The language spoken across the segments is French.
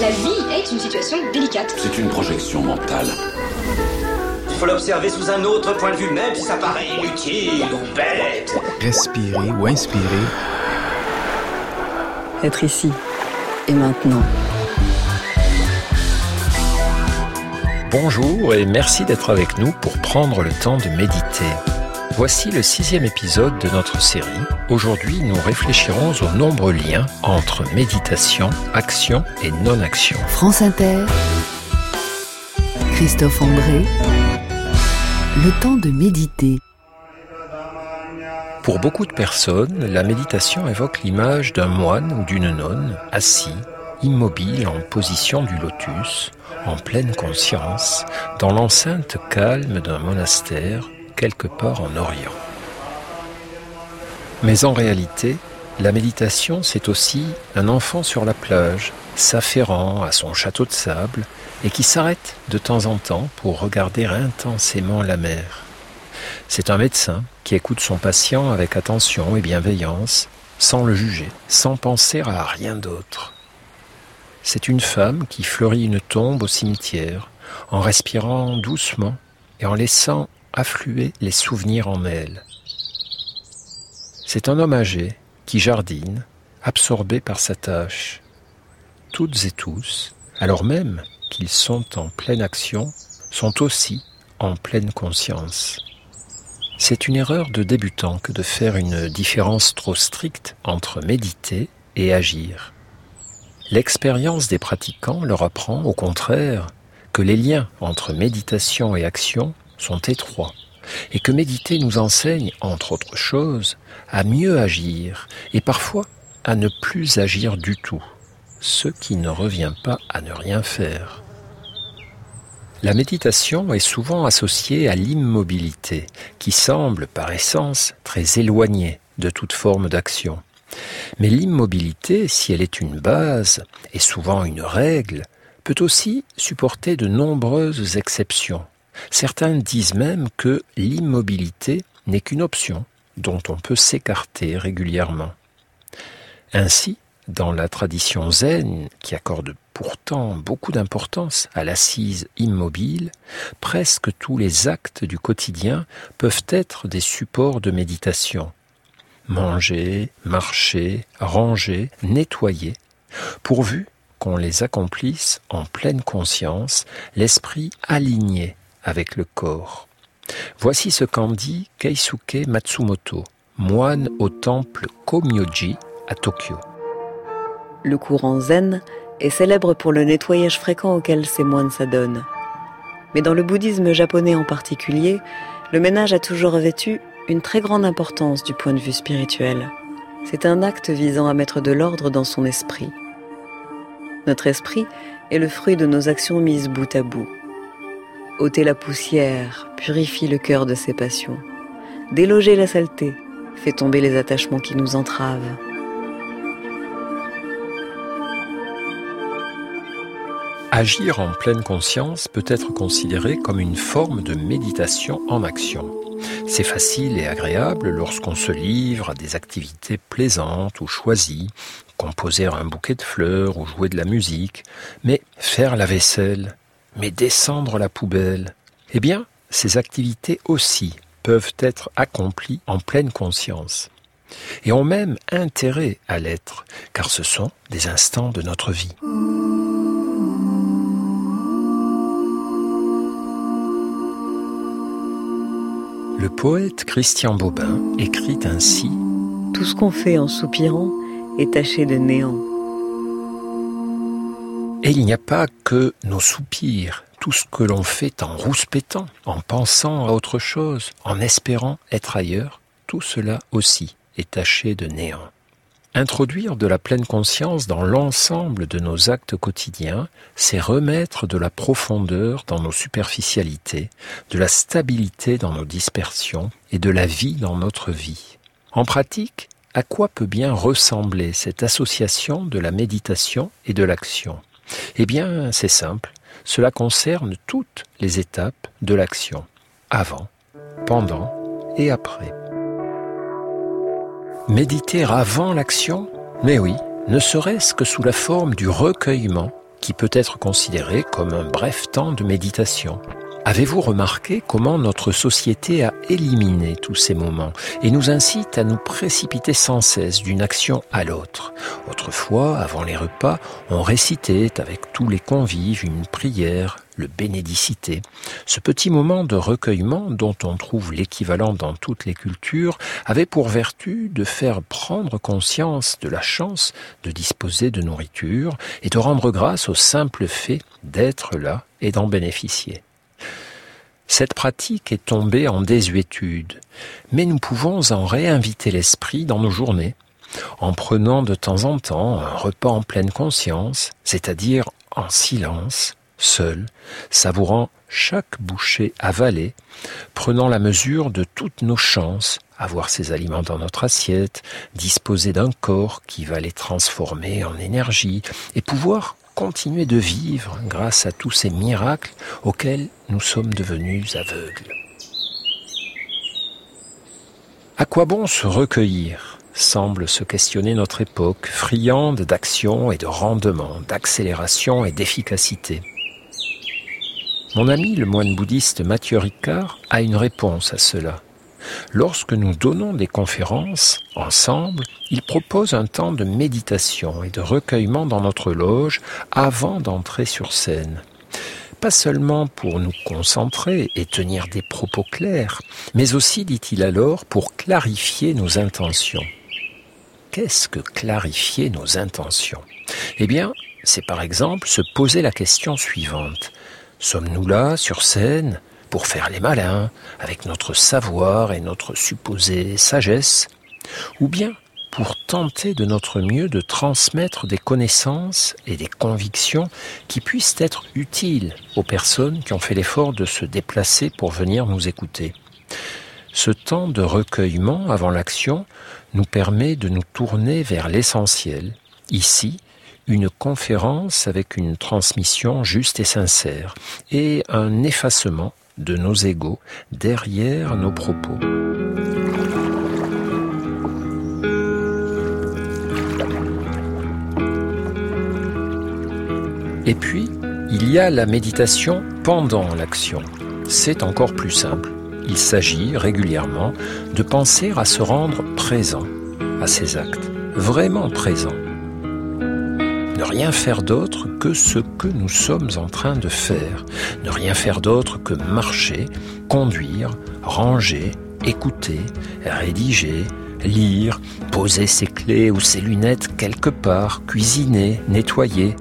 La vie est une situation délicate. C'est une projection mentale. Il faut l'observer sous un autre point de vue, même si ça paraît inutile ou bête. Respirer ou inspirer. Être ici et maintenant. Bonjour et merci d'être avec nous pour prendre le temps de méditer. Voici le sixième épisode de notre série. Aujourd'hui, nous réfléchirons aux nombreux liens entre méditation, action et non-action. France Inter. Christophe André. Le temps de méditer. Pour beaucoup de personnes, la méditation évoque l'image d'un moine ou d'une nonne assis, immobile en position du lotus, en pleine conscience, dans l'enceinte calme d'un monastère quelque part en Orient. Mais en réalité, la méditation, c'est aussi un enfant sur la plage, s'affairant à son château de sable, et qui s'arrête de temps en temps pour regarder intensément la mer. C'est un médecin qui écoute son patient avec attention et bienveillance, sans le juger, sans penser à rien d'autre. C'est une femme qui fleurit une tombe au cimetière, en respirant doucement et en laissant affluer les souvenirs en elle. C'est un homme âgé qui jardine, absorbé par sa tâche. Toutes et tous, alors même qu'ils sont en pleine action, sont aussi en pleine conscience. C'est une erreur de débutant que de faire une différence trop stricte entre méditer et agir. L'expérience des pratiquants leur apprend, au contraire, que les liens entre méditation et action sont étroits, et que méditer nous enseigne, entre autres choses, à mieux agir, et parfois à ne plus agir du tout, ce qui ne revient pas à ne rien faire. La méditation est souvent associée à l'immobilité, qui semble par essence très éloignée de toute forme d'action. Mais l'immobilité, si elle est une base, et souvent une règle, peut aussi supporter de nombreuses exceptions, Certains disent même que l'immobilité n'est qu'une option dont on peut s'écarter régulièrement. Ainsi, dans la tradition zen, qui accorde pourtant beaucoup d'importance à l'assise immobile, presque tous les actes du quotidien peuvent être des supports de méditation. Manger, marcher, ranger, nettoyer, pourvu qu'on les accomplisse en pleine conscience, l'esprit aligné avec le corps. Voici ce qu'en dit Keisuke Matsumoto, moine au temple Komyoji à Tokyo. Le courant zen est célèbre pour le nettoyage fréquent auquel ces moines s'adonnent. Mais dans le bouddhisme japonais en particulier, le ménage a toujours revêtu une très grande importance du point de vue spirituel. C'est un acte visant à mettre de l'ordre dans son esprit. Notre esprit est le fruit de nos actions mises bout à bout ôter la poussière, purifie le cœur de ses passions. Déloger la saleté, fait tomber les attachements qui nous entravent. Agir en pleine conscience peut être considéré comme une forme de méditation en action. C'est facile et agréable lorsqu'on se livre à des activités plaisantes ou choisies, composer un bouquet de fleurs ou jouer de la musique, mais faire la vaisselle, mais descendre la poubelle, eh bien, ces activités aussi peuvent être accomplies en pleine conscience et ont même intérêt à l'être, car ce sont des instants de notre vie. Le poète Christian Bobin écrit ainsi Tout ce qu'on fait en soupirant est taché de néant. Et il n'y a pas que nos soupirs, tout ce que l'on fait en rouspétant, en pensant à autre chose, en espérant être ailleurs, tout cela aussi est taché de néant. Introduire de la pleine conscience dans l'ensemble de nos actes quotidiens, c'est remettre de la profondeur dans nos superficialités, de la stabilité dans nos dispersions et de la vie dans notre vie. En pratique, à quoi peut bien ressembler cette association de la méditation et de l'action? Eh bien, c'est simple. Cela concerne toutes les étapes de l'action, avant, pendant et après. Méditer avant l'action Mais oui, ne serait-ce que sous la forme du recueillement qui peut être considéré comme un bref temps de méditation. Avez-vous remarqué comment notre société a éliminé tous ces moments et nous incite à nous précipiter sans cesse d'une action à l'autre? Autrefois, avant les repas, on récitait avec tous les convives une prière, le bénédicité. Ce petit moment de recueillement dont on trouve l'équivalent dans toutes les cultures avait pour vertu de faire prendre conscience de la chance de disposer de nourriture et de rendre grâce au simple fait d'être là et d'en bénéficier. Cette pratique est tombée en désuétude, mais nous pouvons en réinviter l'esprit dans nos journées, en prenant de temps en temps un repas en pleine conscience, c'est-à-dire en silence, seul, savourant chaque bouchée avalée, prenant la mesure de toutes nos chances, avoir ces aliments dans notre assiette, disposer d'un corps qui va les transformer en énergie, et pouvoir continuer de vivre grâce à tous ces miracles auxquels nous sommes devenus aveugles. À quoi bon se recueillir semble se questionner notre époque, friande d'action et de rendement, d'accélération et d'efficacité. Mon ami le moine bouddhiste Mathieu Ricard a une réponse à cela. Lorsque nous donnons des conférences ensemble, il propose un temps de méditation et de recueillement dans notre loge avant d'entrer sur scène. Pas seulement pour nous concentrer et tenir des propos clairs, mais aussi, dit-il alors, pour clarifier nos intentions. Qu'est-ce que clarifier nos intentions? Eh bien, c'est par exemple se poser la question suivante. Sommes-nous là, sur scène, pour faire les malins, avec notre savoir et notre supposée sagesse, ou bien pour tenter de notre mieux de transmettre des connaissances et des convictions qui puissent être utiles aux personnes qui ont fait l'effort de se déplacer pour venir nous écouter. Ce temps de recueillement avant l'action nous permet de nous tourner vers l'essentiel. Ici, une conférence avec une transmission juste et sincère et un effacement de nos égaux derrière nos propos. Et puis, il y a la méditation pendant l'action. C'est encore plus simple. Il s'agit régulièrement de penser à se rendre présent à ses actes, vraiment présent ne rien faire d'autre que ce que nous sommes en train de faire, ne rien faire d'autre que marcher, conduire, ranger, écouter, rédiger, lire, poser ses clés ou ses lunettes quelque part, cuisiner, nettoyer.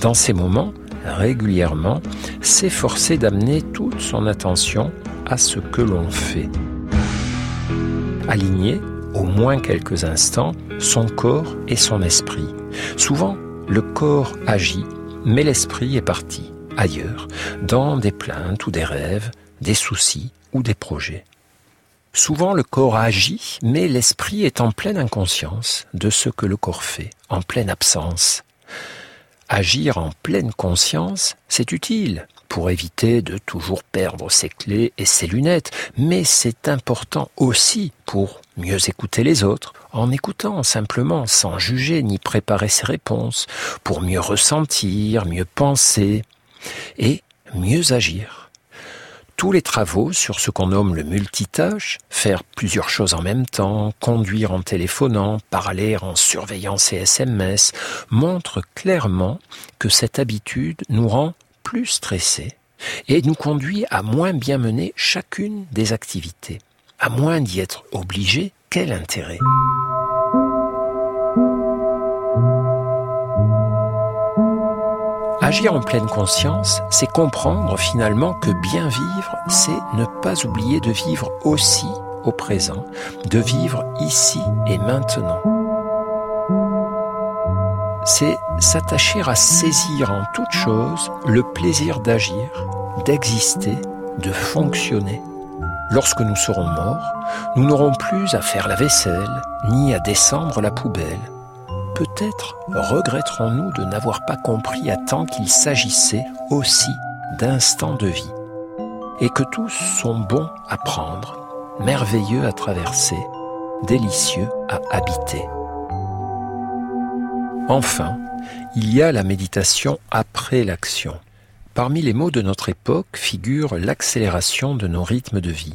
Dans ces moments, régulièrement, s'efforcer d'amener toute son attention à ce que l'on fait. Aligner, au moins quelques instants, son corps et son esprit. Souvent, le corps agit, mais l'esprit est parti, ailleurs, dans des plaintes ou des rêves, des soucis ou des projets. Souvent le corps agit, mais l'esprit est en pleine inconscience de ce que le corps fait, en pleine absence. Agir en pleine conscience, c'est utile pour éviter de toujours perdre ses clés et ses lunettes, mais c'est important aussi pour mieux écouter les autres, en écoutant simplement sans juger ni préparer ses réponses, pour mieux ressentir, mieux penser et mieux agir. Tous les travaux sur ce qu'on nomme le multitâche, faire plusieurs choses en même temps, conduire en téléphonant, parler en surveillant ses SMS, montrent clairement que cette habitude nous rend plus stressés et nous conduit à moins bien mener chacune des activités. À moins d'y être obligé, quel intérêt? Agir en pleine conscience, c'est comprendre finalement que bien vivre, c'est ne pas oublier de vivre aussi au présent, de vivre ici et maintenant. C'est s'attacher à saisir en toute chose le plaisir d'agir, d'exister, de fonctionner. Lorsque nous serons morts, nous n'aurons plus à faire la vaisselle, ni à descendre la poubelle. Peut-être regretterons-nous de n'avoir pas compris à temps qu'il s'agissait aussi d'instants de vie, et que tous sont bons à prendre, merveilleux à traverser, délicieux à habiter. Enfin, il y a la méditation après l'action. Parmi les mots de notre époque figure l'accélération de nos rythmes de vie.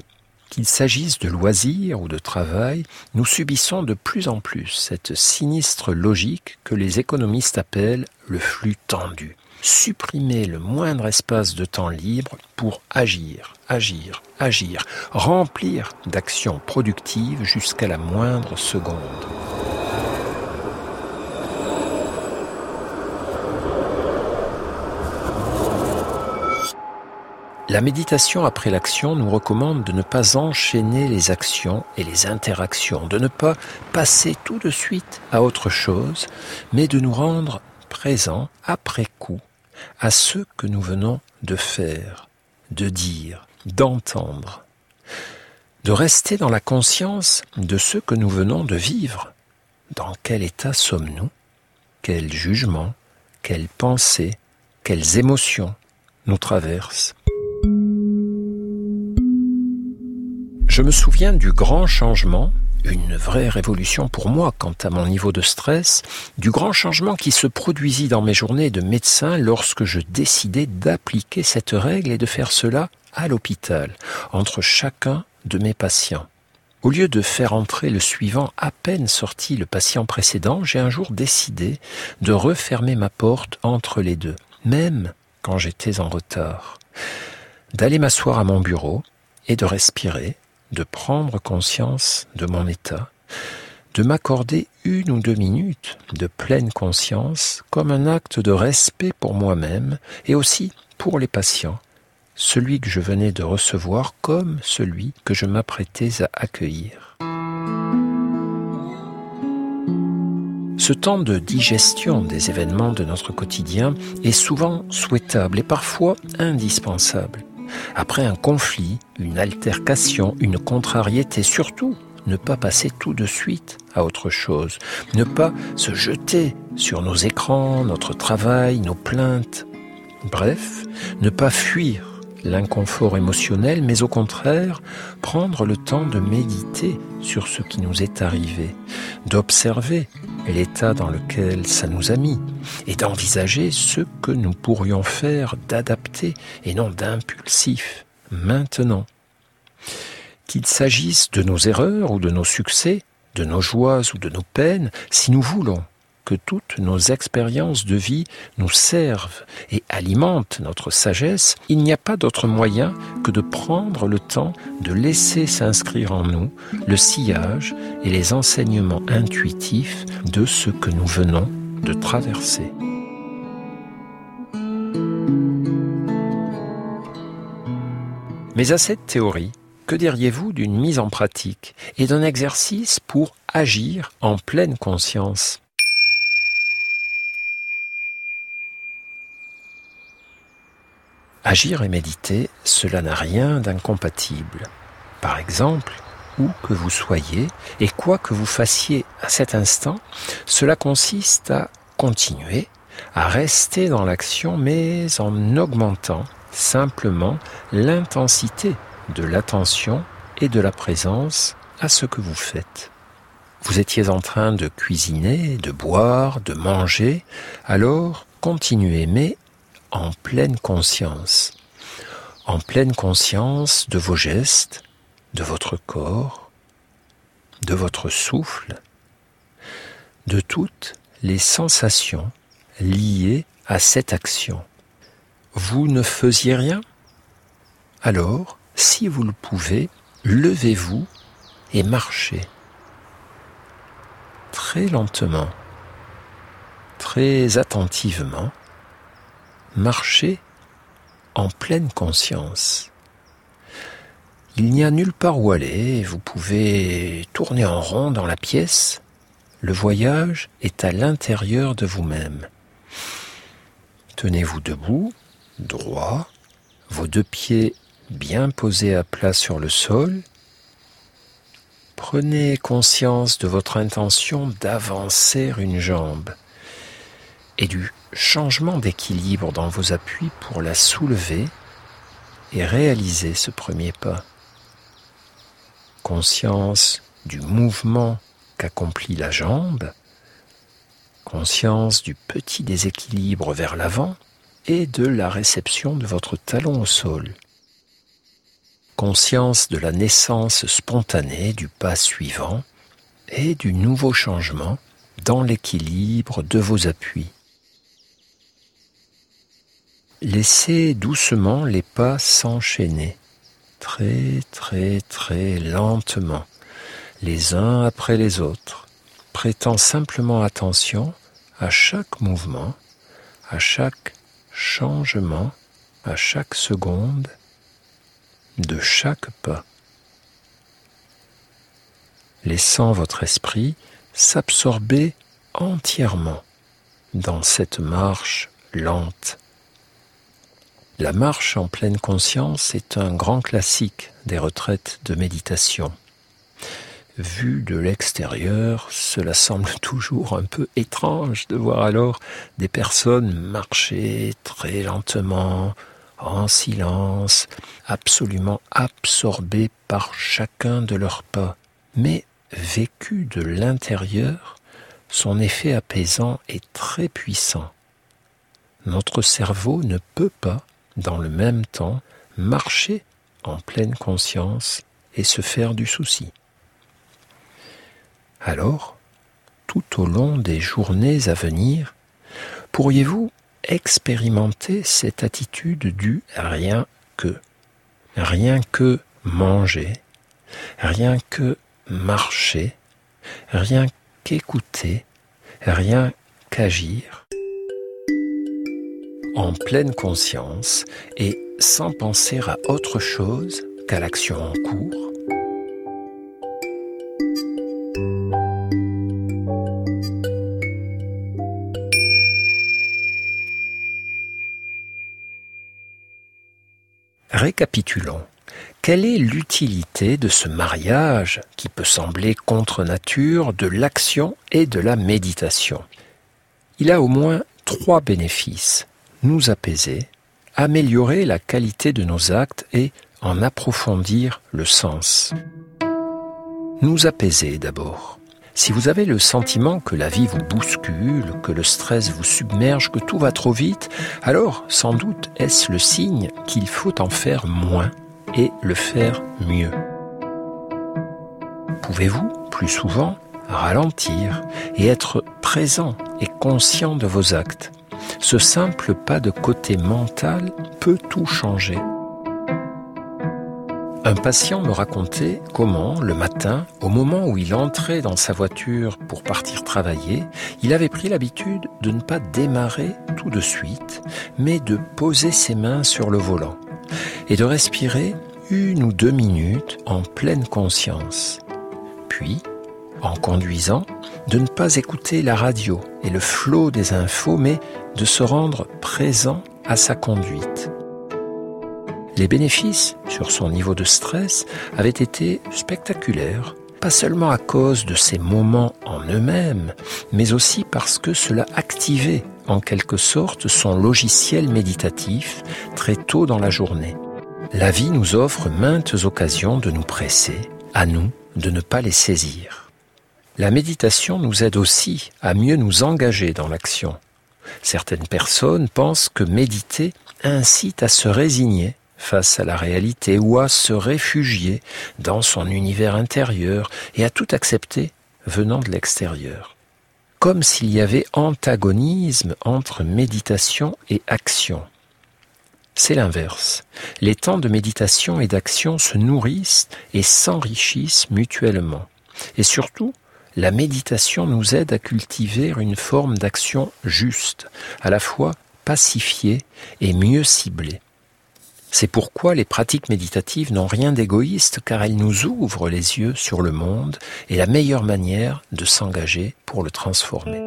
Qu'il s'agisse de loisirs ou de travail, nous subissons de plus en plus cette sinistre logique que les économistes appellent le flux tendu. Supprimer le moindre espace de temps libre pour agir, agir, agir, remplir d'actions productives jusqu'à la moindre seconde. La méditation après l'action nous recommande de ne pas enchaîner les actions et les interactions, de ne pas passer tout de suite à autre chose, mais de nous rendre présents après coup à ce que nous venons de faire, de dire, d'entendre, de rester dans la conscience de ce que nous venons de vivre. Dans quel état sommes-nous Quels jugements, quelles pensées, quelles émotions nous traversent Je me souviens du grand changement, une vraie révolution pour moi quant à mon niveau de stress, du grand changement qui se produisit dans mes journées de médecin lorsque je décidai d'appliquer cette règle et de faire cela à l'hôpital, entre chacun de mes patients. Au lieu de faire entrer le suivant à peine sorti le patient précédent, j'ai un jour décidé de refermer ma porte entre les deux, même quand j'étais en retard, d'aller m'asseoir à mon bureau et de respirer de prendre conscience de mon état, de m'accorder une ou deux minutes de pleine conscience comme un acte de respect pour moi-même et aussi pour les patients, celui que je venais de recevoir comme celui que je m'apprêtais à accueillir. Ce temps de digestion des événements de notre quotidien est souvent souhaitable et parfois indispensable après un conflit, une altercation, une contrariété, surtout ne pas passer tout de suite à autre chose, ne pas se jeter sur nos écrans, notre travail, nos plaintes. Bref, ne pas fuir l'inconfort émotionnel, mais au contraire, prendre le temps de méditer sur ce qui nous est arrivé, d'observer l'état dans lequel ça nous a mis, et d'envisager ce que nous pourrions faire d'adapté et non d'impulsif, maintenant. Qu'il s'agisse de nos erreurs ou de nos succès, de nos joies ou de nos peines, si nous voulons que toutes nos expériences de vie nous servent et alimentent notre sagesse, il n'y a pas d'autre moyen que de prendre le temps de laisser s'inscrire en nous le sillage et les enseignements intuitifs de ce que nous venons de traverser. Mais à cette théorie, que diriez-vous d'une mise en pratique et d'un exercice pour agir en pleine conscience? Agir et méditer, cela n'a rien d'incompatible. Par exemple, où que vous soyez et quoi que vous fassiez à cet instant, cela consiste à continuer, à rester dans l'action, mais en augmentant simplement l'intensité de l'attention et de la présence à ce que vous faites. Vous étiez en train de cuisiner, de boire, de manger, alors continuez, mais en pleine conscience, en pleine conscience de vos gestes, de votre corps, de votre souffle, de toutes les sensations liées à cette action. Vous ne faisiez rien? Alors, si vous le pouvez, levez-vous et marchez. Très lentement, très attentivement marcher en pleine conscience. Il n'y a nulle part où aller, vous pouvez tourner en rond dans la pièce, le voyage est à l'intérieur de vous-même. Tenez-vous debout, droit, vos deux pieds bien posés à plat sur le sol. Prenez conscience de votre intention d'avancer une jambe et du changement d'équilibre dans vos appuis pour la soulever et réaliser ce premier pas. Conscience du mouvement qu'accomplit la jambe, conscience du petit déséquilibre vers l'avant et de la réception de votre talon au sol. Conscience de la naissance spontanée du pas suivant et du nouveau changement dans l'équilibre de vos appuis. Laissez doucement les pas s'enchaîner, très très très lentement, les uns après les autres, prêtant simplement attention à chaque mouvement, à chaque changement, à chaque seconde de chaque pas, laissant votre esprit s'absorber entièrement dans cette marche lente. La marche en pleine conscience est un grand classique des retraites de méditation. Vu de l'extérieur, cela semble toujours un peu étrange de voir alors des personnes marcher très lentement, en silence, absolument absorbées par chacun de leurs pas. Mais vécu de l'intérieur, son effet apaisant est très puissant. Notre cerveau ne peut pas, dans le même temps, marcher en pleine conscience et se faire du souci. Alors, tout au long des journées à venir, pourriez-vous expérimenter cette attitude du rien que, rien que manger, rien que marcher, rien qu'écouter, rien qu'agir, en pleine conscience et sans penser à autre chose qu'à l'action en cours, Récapitulons. Quelle est l'utilité de ce mariage qui peut sembler contre nature de l'action et de la méditation? Il a au moins trois bénéfices. Nous apaiser, améliorer la qualité de nos actes et en approfondir le sens. Nous apaiser d'abord. Si vous avez le sentiment que la vie vous bouscule, que le stress vous submerge, que tout va trop vite, alors sans doute est-ce le signe qu'il faut en faire moins et le faire mieux? Pouvez-vous, plus souvent, ralentir et être présent et conscient de vos actes? Ce simple pas de côté mental peut tout changer. Un patient me racontait comment, le matin, au moment où il entrait dans sa voiture pour partir travailler, il avait pris l'habitude de ne pas démarrer tout de suite, mais de poser ses mains sur le volant et de respirer une ou deux minutes en pleine conscience. Puis, en conduisant, de ne pas écouter la radio et le flot des infos, mais de se rendre présent à sa conduite. Les bénéfices sur son niveau de stress avaient été spectaculaires, pas seulement à cause de ces moments en eux-mêmes, mais aussi parce que cela activait en quelque sorte son logiciel méditatif très tôt dans la journée. La vie nous offre maintes occasions de nous presser, à nous de ne pas les saisir. La méditation nous aide aussi à mieux nous engager dans l'action. Certaines personnes pensent que méditer incite à se résigner face à la réalité ou à se réfugier dans son univers intérieur et à tout accepter venant de l'extérieur. Comme s'il y avait antagonisme entre méditation et action. C'est l'inverse. Les temps de méditation et d'action se nourrissent et s'enrichissent mutuellement. Et surtout, la méditation nous aide à cultiver une forme d'action juste, à la fois pacifiée et mieux ciblée. C'est pourquoi les pratiques méditatives n'ont rien d'égoïste car elles nous ouvrent les yeux sur le monde et la meilleure manière de s'engager pour le transformer.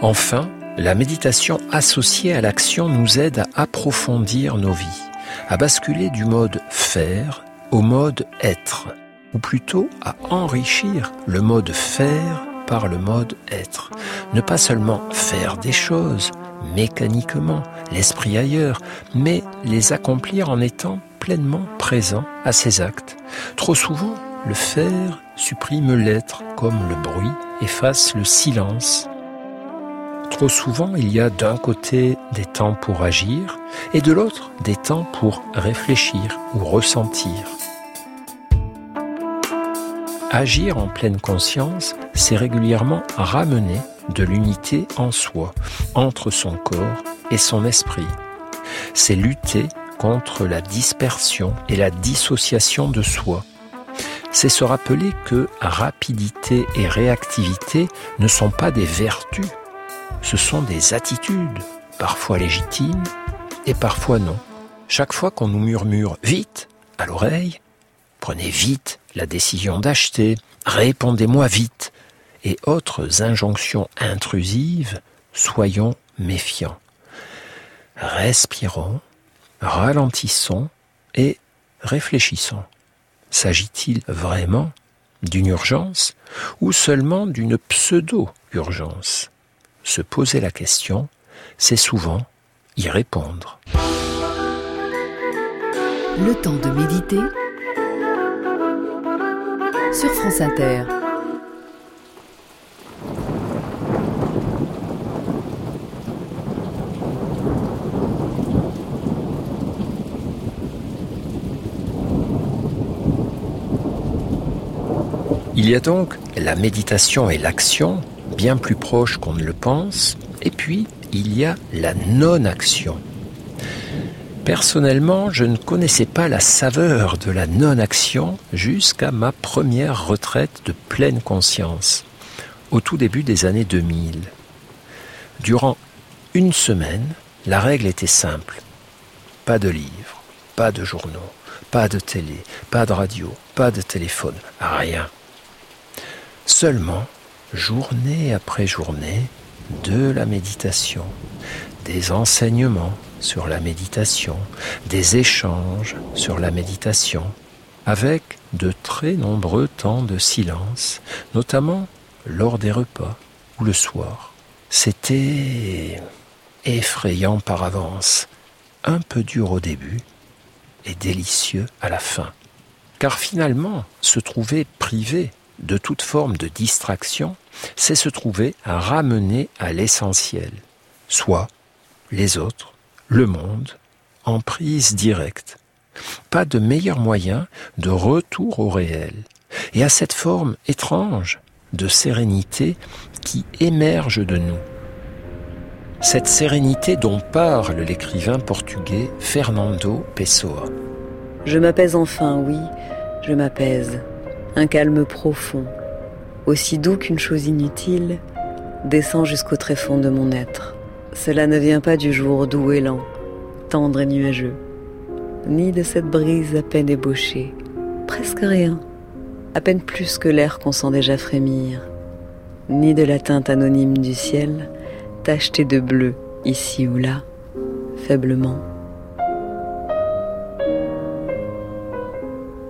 Enfin, la méditation associée à l'action nous aide à approfondir nos vies, à basculer du mode faire au mode être, ou plutôt à enrichir le mode faire par le mode être. Ne pas seulement faire des choses, mécaniquement, l'esprit ailleurs, mais les accomplir en étant pleinement présent à ses actes. Trop souvent, le faire supprime l'être comme le bruit efface le silence. Trop souvent, il y a d'un côté des temps pour agir et de l'autre des temps pour réfléchir ou ressentir. Agir en pleine conscience, c'est régulièrement ramener de l'unité en soi, entre son corps et son esprit. C'est lutter contre la dispersion et la dissociation de soi. C'est se rappeler que rapidité et réactivité ne sont pas des vertus, ce sont des attitudes, parfois légitimes et parfois non. Chaque fois qu'on nous murmure vite à l'oreille, prenez vite la décision d'acheter, répondez-moi vite, et autres injonctions intrusives, soyons méfiants. Respirons, ralentissons et réfléchissons. S'agit-il vraiment d'une urgence ou seulement d'une pseudo-urgence? Se poser la question, c'est souvent y répondre. Le temps de méditer sur France Inter. Il y a donc la méditation et l'action, bien plus proches qu'on ne le pense, et puis il y a la non-action. Personnellement, je ne connaissais pas la saveur de la non-action jusqu'à ma première retraite de pleine conscience, au tout début des années 2000. Durant une semaine, la règle était simple. Pas de livres, pas de journaux, pas de télé, pas de radio, pas de téléphone, rien. Seulement, journée après journée, de la méditation, des enseignements sur la méditation, des échanges sur la méditation, avec de très nombreux temps de silence, notamment lors des repas ou le soir. C'était effrayant par avance, un peu dur au début et délicieux à la fin. Car finalement, se trouver privé de toute forme de distraction, c'est se trouver à ramener à l'essentiel, soit les autres, le monde, en prise directe. Pas de meilleur moyen de retour au réel, et à cette forme étrange de sérénité qui émerge de nous. Cette sérénité dont parle l'écrivain portugais Fernando Pessoa. Je m'apaise enfin, oui, je m'apaise un calme profond, aussi doux qu'une chose inutile, descend jusqu'au tréfonds de mon être. Cela ne vient pas du jour doux et lent, tendre et nuageux, ni de cette brise à peine ébauchée, presque rien, à peine plus que l'air qu'on sent déjà frémir, ni de la teinte anonyme du ciel, tachetée de bleu ici ou là, faiblement.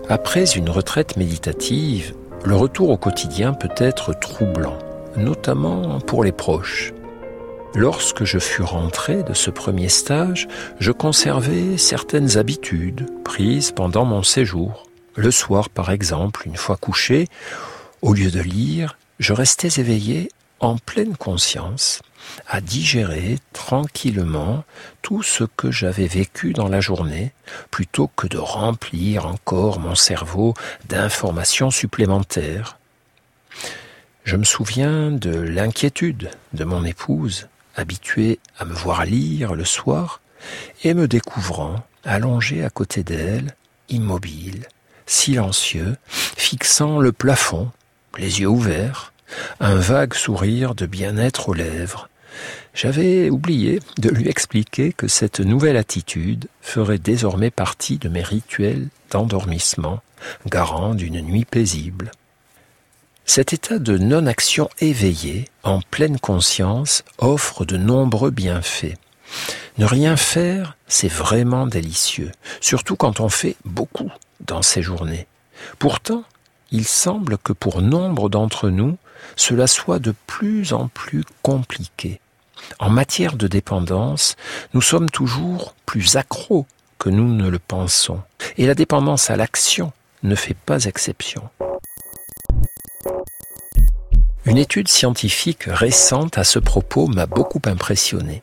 Après une retraite méditative, le retour au quotidien peut être troublant, notamment pour les proches. Lorsque je fus rentré de ce premier stage, je conservais certaines habitudes prises pendant mon séjour. Le soir, par exemple, une fois couché, au lieu de lire, je restais éveillé en pleine conscience à digérer tranquillement tout ce que j'avais vécu dans la journée, plutôt que de remplir encore mon cerveau d'informations supplémentaires. Je me souviens de l'inquiétude de mon épouse, habituée à me voir lire le soir, et me découvrant allongé à côté d'elle, immobile, silencieux, fixant le plafond, les yeux ouverts, un vague sourire de bien-être aux lèvres, j'avais oublié de lui expliquer que cette nouvelle attitude ferait désormais partie de mes rituels d'endormissement, garant d'une nuit paisible. Cet état de non-action éveillée, en pleine conscience, offre de nombreux bienfaits. Ne rien faire, c'est vraiment délicieux, surtout quand on fait beaucoup dans ces journées. Pourtant, il semble que pour nombre d'entre nous, cela soit de plus en plus compliqué. En matière de dépendance, nous sommes toujours plus accros que nous ne le pensons. Et la dépendance à l'action ne fait pas exception. Une étude scientifique récente à ce propos m'a beaucoup impressionné.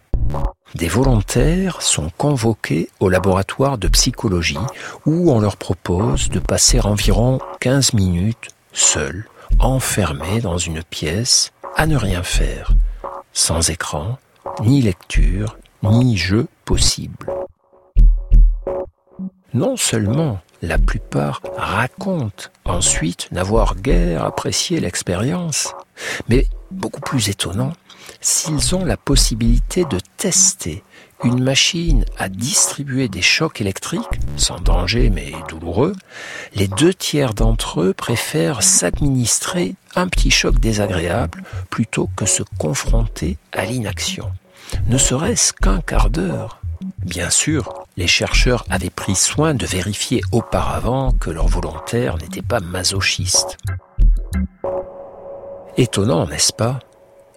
Des volontaires sont convoqués au laboratoire de psychologie où on leur propose de passer environ 15 minutes seuls, enfermés dans une pièce, à ne rien faire, sans écran, ni lecture, ni jeu possible. Non seulement la plupart racontent ensuite n'avoir guère apprécié l'expérience, mais beaucoup plus étonnant, s'ils ont la possibilité de tester une machine à distribuer des chocs électriques, sans danger mais douloureux, les deux tiers d'entre eux préfèrent s'administrer un petit choc désagréable plutôt que se confronter à l'inaction. Ne serait-ce qu'un quart d'heure. Bien sûr, les chercheurs avaient pris soin de vérifier auparavant que leurs volontaires n'étaient pas masochistes. Étonnant, n'est-ce pas?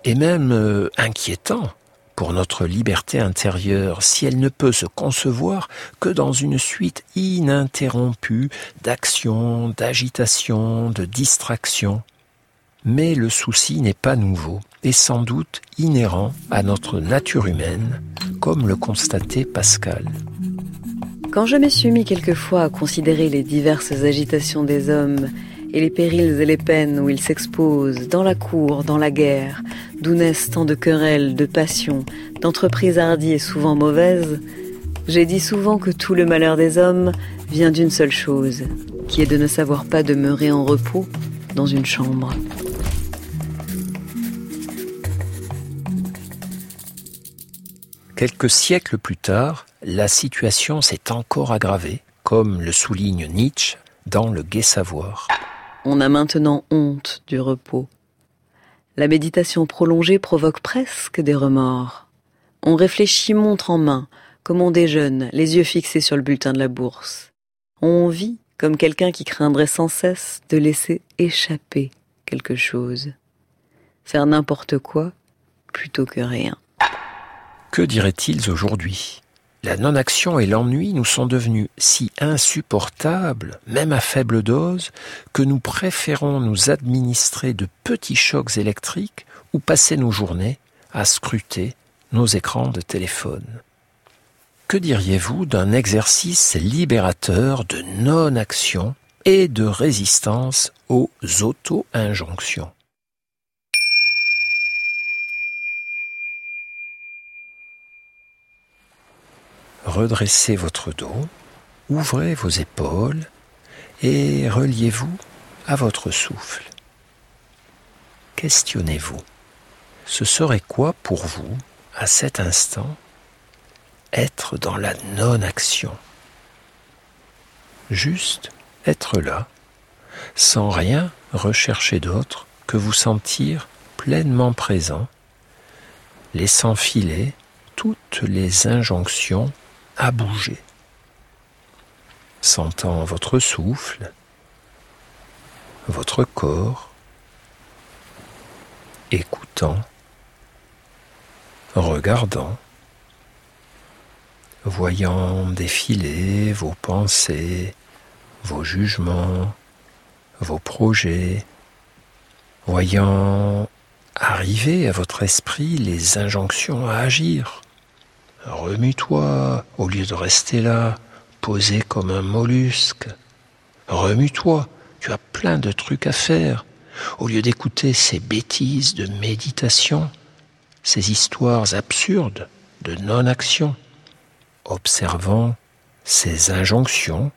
Et même euh, inquiétant pour notre liberté intérieure si elle ne peut se concevoir que dans une suite ininterrompue d'actions, d'agitations, de distractions. Mais le souci n'est pas nouveau et sans doute inhérent à notre nature humaine, comme le constatait Pascal. Quand je me suis mis quelquefois à considérer les diverses agitations des hommes et les périls et les peines où ils s'exposent, dans la cour, dans la guerre, d'où naissent tant de querelles, de passions, d'entreprises hardies et souvent mauvaises, j'ai dit souvent que tout le malheur des hommes vient d'une seule chose, qui est de ne savoir pas demeurer en repos dans une chambre. Quelques siècles plus tard, la situation s'est encore aggravée, comme le souligne Nietzsche dans Le Gai Savoir. On a maintenant honte du repos. La méditation prolongée provoque presque des remords. On réfléchit montre en main, comme on déjeune, les yeux fixés sur le bulletin de la bourse. On vit comme quelqu'un qui craindrait sans cesse de laisser échapper quelque chose. Faire n'importe quoi plutôt que rien. Que diraient-ils aujourd'hui? La non-action et l'ennui nous sont devenus si insupportables, même à faible dose, que nous préférons nous administrer de petits chocs électriques ou passer nos journées à scruter nos écrans de téléphone. Que diriez-vous d'un exercice libérateur de non-action et de résistance aux auto-injonctions? Redressez votre dos, ouvrez vos épaules et reliez-vous à votre souffle. Questionnez-vous. Ce serait quoi pour vous, à cet instant, être dans la non-action? Juste être là, sans rien rechercher d'autre que vous sentir pleinement présent, laissant filer toutes les injonctions à bouger, sentant votre souffle, votre corps, écoutant, regardant, voyant défiler vos pensées, vos jugements, vos projets, voyant arriver à votre esprit les injonctions à agir, Remue-toi au lieu de rester là, posé comme un mollusque. Remue-toi, tu as plein de trucs à faire. Au lieu d'écouter ces bêtises de méditation, ces histoires absurdes de non-action, observant ces injonctions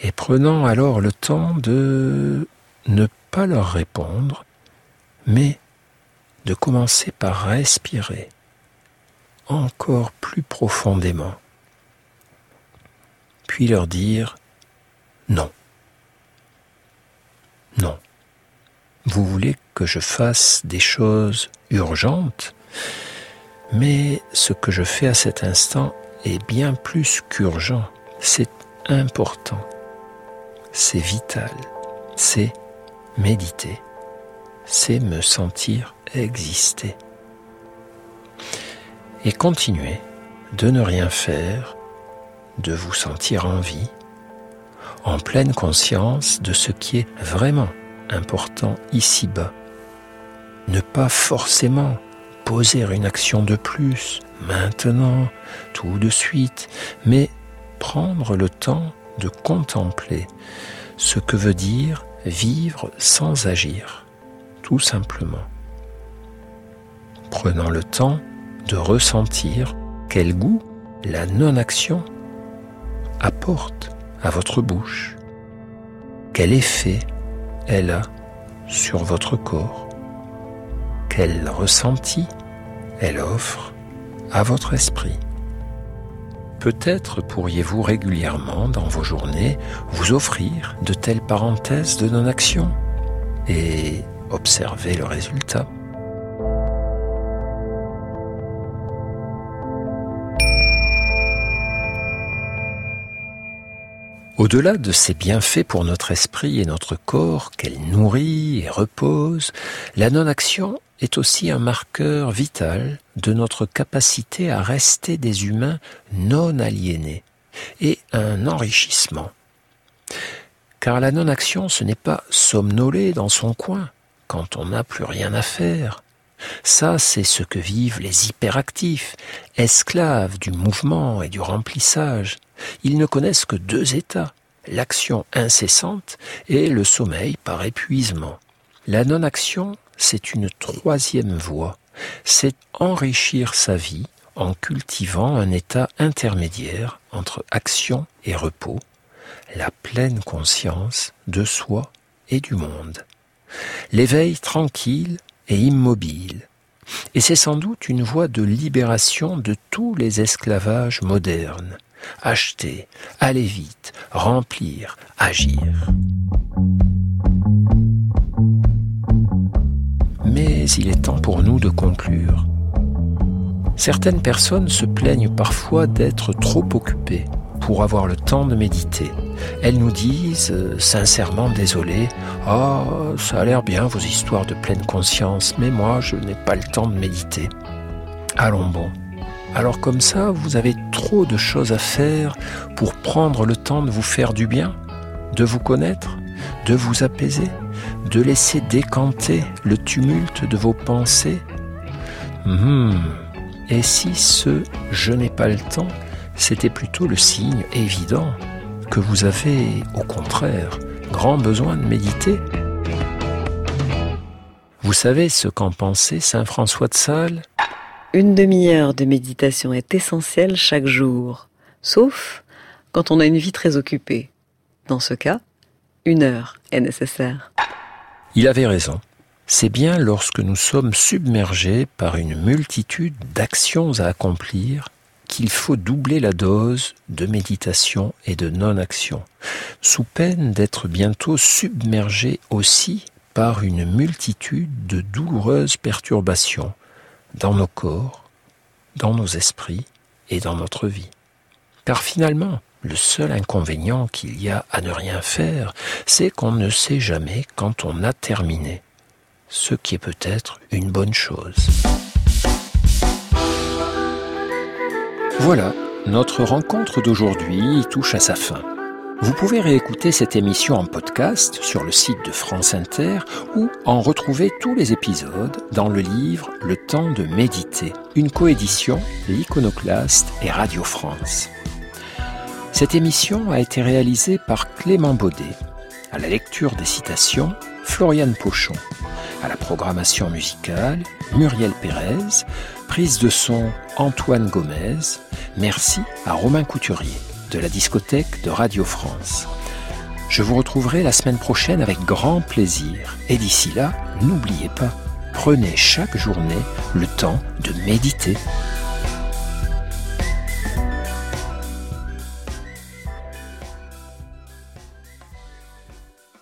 et prenant alors le temps de ne pas leur répondre, mais de commencer par respirer encore plus profondément, puis leur dire non. Non. Vous voulez que je fasse des choses urgentes, mais ce que je fais à cet instant est bien plus qu'urgent, c'est important, c'est vital, c'est méditer, c'est me sentir exister et continuez de ne rien faire, de vous sentir en vie, en pleine conscience de ce qui est vraiment important ici-bas, ne pas forcément poser une action de plus, maintenant, tout de suite, mais prendre le temps de contempler ce que veut dire vivre sans agir, tout simplement. Prenant le temps de ressentir quel goût la non-action apporte à votre bouche, quel effet elle a sur votre corps, quel ressenti elle offre à votre esprit. Peut-être pourriez-vous régulièrement dans vos journées vous offrir de telles parenthèses de non-action et observer le résultat. Au-delà de ces bienfaits pour notre esprit et notre corps qu'elle nourrit et repose, la non-action est aussi un marqueur vital de notre capacité à rester des humains non aliénés et un enrichissement. Car la non-action, ce n'est pas somnoler dans son coin quand on n'a plus rien à faire. Ça, c'est ce que vivent les hyperactifs, esclaves du mouvement et du remplissage, ils ne connaissent que deux états, l'action incessante et le sommeil par épuisement. La non-action, c'est une troisième voie, c'est enrichir sa vie en cultivant un état intermédiaire entre action et repos, la pleine conscience de soi et du monde. L'éveil tranquille et immobile. Et c'est sans doute une voie de libération de tous les esclavages modernes, acheter, aller vite, remplir, agir. Mais il est temps pour nous de conclure. Certaines personnes se plaignent parfois d'être trop occupées pour avoir le temps de méditer. Elles nous disent, euh, sincèrement désolées, Ah, ça a l'air bien vos histoires de pleine conscience, mais moi je n'ai pas le temps de méditer. Allons bon, alors comme ça, vous avez trop de choses à faire pour prendre le temps de vous faire du bien, de vous connaître, de vous apaiser, de laisser décanter le tumulte de vos pensées. Hmm. Et si ce je n'ai pas le temps, c'était plutôt le signe évident que vous avez, au contraire, grand besoin de méditer Vous savez ce qu'en pensait Saint François de Sales? Une demi-heure de méditation est essentielle chaque jour, sauf quand on a une vie très occupée. Dans ce cas, une heure est nécessaire. Il avait raison. C'est bien lorsque nous sommes submergés par une multitude d'actions à accomplir qu'il faut doubler la dose de méditation et de non-action, sous peine d'être bientôt submergés aussi par une multitude de douloureuses perturbations dans nos corps, dans nos esprits et dans notre vie. Car finalement, le seul inconvénient qu'il y a à ne rien faire, c'est qu'on ne sait jamais quand on a terminé, ce qui est peut-être une bonne chose. Voilà, notre rencontre d'aujourd'hui touche à sa fin. Vous pouvez réécouter cette émission en podcast sur le site de France Inter ou en retrouver tous les épisodes dans le livre Le temps de méditer, une coédition L'Iconoclaste et Radio France. Cette émission a été réalisée par Clément Baudet, à la lecture des citations Floriane Pochon, à la programmation musicale Muriel Pérez, prise de son Antoine Gomez, merci à Romain Couturier de la discothèque de Radio France. Je vous retrouverai la semaine prochaine avec grand plaisir. Et d'ici là, n'oubliez pas, prenez chaque journée le temps de méditer.